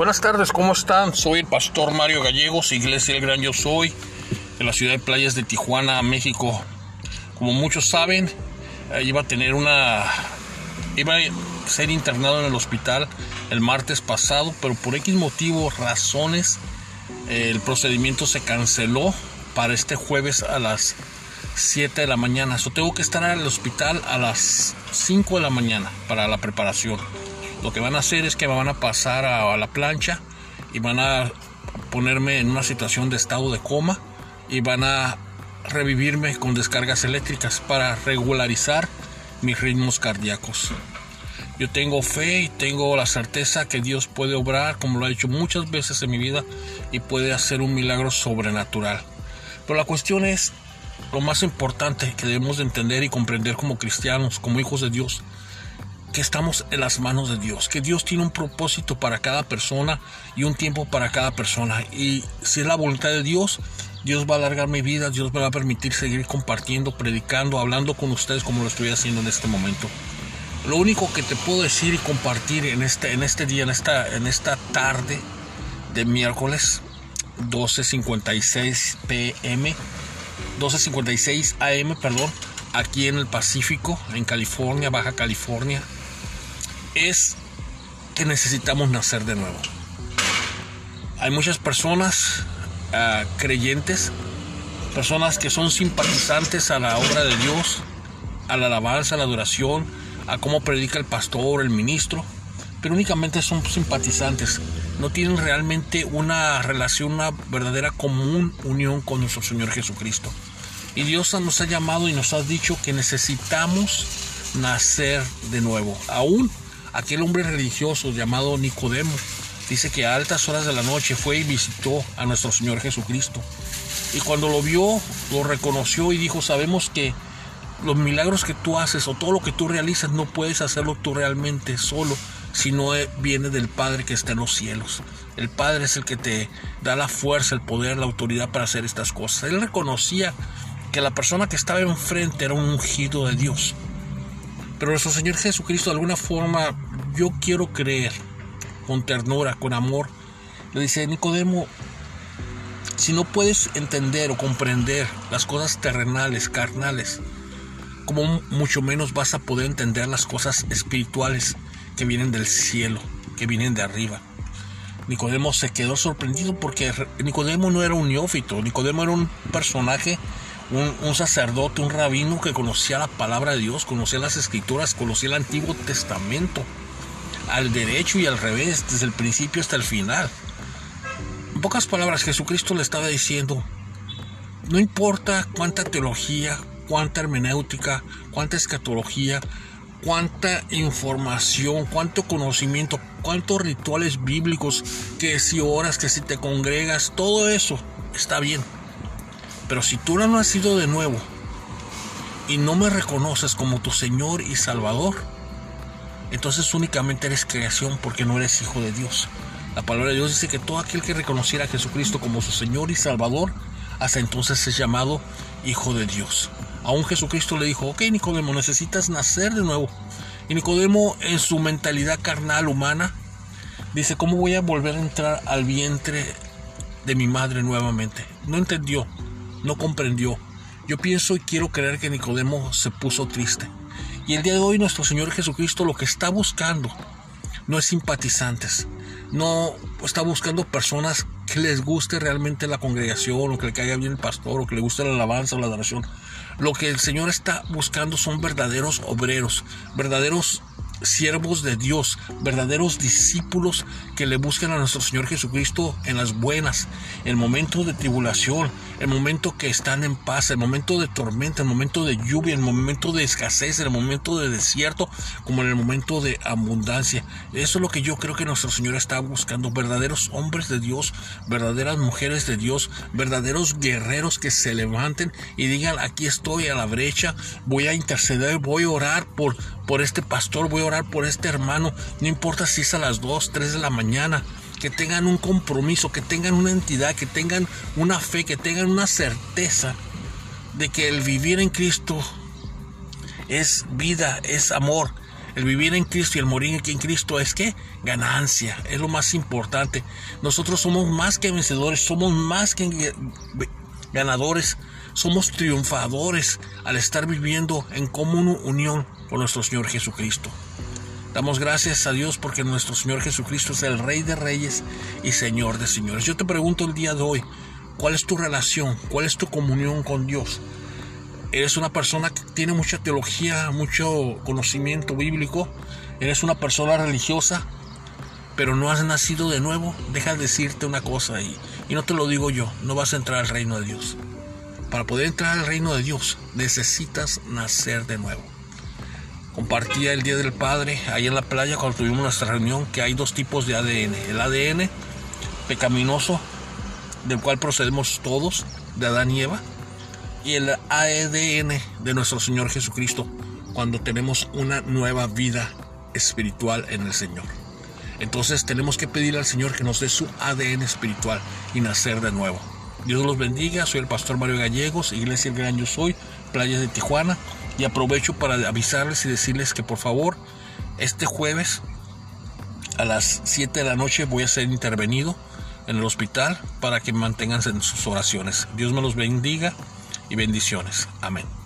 Buenas tardes, ¿cómo están? Soy el pastor Mario Gallegos, Iglesia El Gran Yo Soy, de la ciudad de Playas de Tijuana, México. Como muchos saben, eh, iba a tener una. iba a ser internado en el hospital el martes pasado, pero por X motivo, razones, eh, el procedimiento se canceló para este jueves a las 7 de la mañana. So, tengo que estar en el hospital a las 5 de la mañana para la preparación. Lo que van a hacer es que me van a pasar a, a la plancha y van a ponerme en una situación de estado de coma y van a revivirme con descargas eléctricas para regularizar mis ritmos cardíacos. Yo tengo fe y tengo la certeza que Dios puede obrar como lo ha hecho muchas veces en mi vida y puede hacer un milagro sobrenatural. Pero la cuestión es lo más importante que debemos de entender y comprender como cristianos, como hijos de Dios, que estamos en las manos de Dios, que Dios tiene un propósito para cada persona y un tiempo para cada persona. Y si es la voluntad de Dios, Dios va a alargar mi vida, Dios me va a permitir seguir compartiendo, predicando, hablando con ustedes como lo estoy haciendo en este momento. Lo único que te puedo decir y compartir en este, en este día, en esta, en esta tarde de miércoles 12.56 pm, 12.56 am, perdón, aquí en el Pacífico, en California, Baja California, es que necesitamos nacer de nuevo. Hay muchas personas uh, creyentes, personas que son simpatizantes a la obra de Dios, a la alabanza, a la adoración, a cómo predica el pastor, el ministro, pero únicamente son simpatizantes, no tienen realmente una relación, una verdadera común unión con nuestro Señor Jesucristo. Y Dios nos ha llamado y nos ha dicho que necesitamos nacer de nuevo. Aún aquel hombre religioso llamado Nicodemo dice que a altas horas de la noche fue y visitó a nuestro Señor Jesucristo. Y cuando lo vio, lo reconoció y dijo, sabemos que los milagros que tú haces o todo lo que tú realizas no puedes hacerlo tú realmente solo, sino viene del Padre que está en los cielos. El Padre es el que te da la fuerza, el poder, la autoridad para hacer estas cosas. Él reconocía que la persona que estaba enfrente era un ungido de Dios. Pero nuestro Señor Jesucristo de alguna forma, yo quiero creer, con ternura, con amor, le dice, Nicodemo, si no puedes entender o comprender las cosas terrenales, carnales, como mucho menos vas a poder entender las cosas espirituales que vienen del cielo, que vienen de arriba. Nicodemo se quedó sorprendido porque Nicodemo no era un neófito, Nicodemo era un personaje, un, sacerdote, un rabino que conocía la palabra de Dios, conocía las escrituras, conocía el Antiguo Testamento, al derecho y al revés, desde el principio hasta el final. En pocas palabras, Jesucristo le estaba diciendo, no importa cuánta teología, cuánta hermenéutica, cuánta escatología, cuánta información, cuánto conocimiento, cuántos rituales bíblicos, que si oras, que si te congregas, todo eso está bien. Pero si tú no has nacido de nuevo y no me reconoces como tu Señor y Salvador, entonces únicamente eres creación porque no eres hijo de Dios. La palabra de Dios dice que todo aquel que reconociera a Jesucristo como su Señor y Salvador, hasta entonces es llamado hijo de Dios. Aún Jesucristo le dijo, ok Nicodemo, necesitas nacer de nuevo. Y Nicodemo en su mentalidad carnal humana dice, ¿cómo voy a volver a entrar al vientre de mi madre nuevamente? No entendió, no comprendió. Yo pienso y quiero creer que Nicodemo se puso triste. Y el día de hoy nuestro Señor Jesucristo lo que está buscando no es simpatizantes, no está buscando personas que les guste realmente la congregación o que le caiga bien el pastor o que le guste la alabanza o la adoración. Lo que el Señor está buscando son verdaderos obreros, verdaderos siervos de Dios, verdaderos discípulos que le buscan a nuestro Señor Jesucristo en las buenas, en momentos de tribulación, en momento que están en paz, en momento de tormenta, en momento de lluvia, en momento de escasez, en el momento de desierto, como en el momento de abundancia. Eso es lo que yo creo que nuestro Señor está buscando, verdaderos hombres de Dios, verdaderas mujeres de Dios, verdaderos guerreros que se levanten y digan, aquí estoy a la brecha, voy a interceder, voy a orar por, por este pastor, voy a por este hermano, no importa si es a las 2, 3 de la mañana, que tengan un compromiso, que tengan una entidad, que tengan una fe, que tengan una certeza de que el vivir en Cristo es vida, es amor, El vivir en Cristo y el morir en Cristo es que ganancia, es lo más importante. Nosotros somos más que vencedores, somos más que ganadores, somos triunfadores al estar viviendo en común unión con nuestro Señor Jesucristo. Damos gracias a Dios porque nuestro Señor Jesucristo es el Rey de Reyes y Señor de Señores. Yo te pregunto el día de hoy, ¿cuál es tu relación? ¿Cuál es tu comunión con Dios? eres una persona que tiene mucha teología, mucho conocimiento bíblico, eres una persona religiosa, pero no has nacido de nuevo, deja de decirte una cosa y, y no te lo digo yo, no vas a entrar al reino de Dios. Para poder entrar al reino de Dios necesitas nacer de nuevo. Compartía el Día del Padre ahí en la playa cuando tuvimos nuestra reunión que hay dos tipos de ADN. El ADN pecaminoso, del cual procedemos todos, de Adán y Eva, y el ADN de nuestro Señor Jesucristo cuando tenemos una nueva vida espiritual en el Señor. Entonces tenemos que pedir al Señor que nos dé su ADN espiritual y nacer de nuevo. Dios los bendiga, soy el pastor Mario Gallegos, Iglesia El Gran Yo Soy, Playas de Tijuana, y aprovecho para avisarles y decirles que por favor, este jueves a las 7 de la noche voy a ser intervenido en el hospital para que mantengan en sus oraciones. Dios me los bendiga y bendiciones. Amén.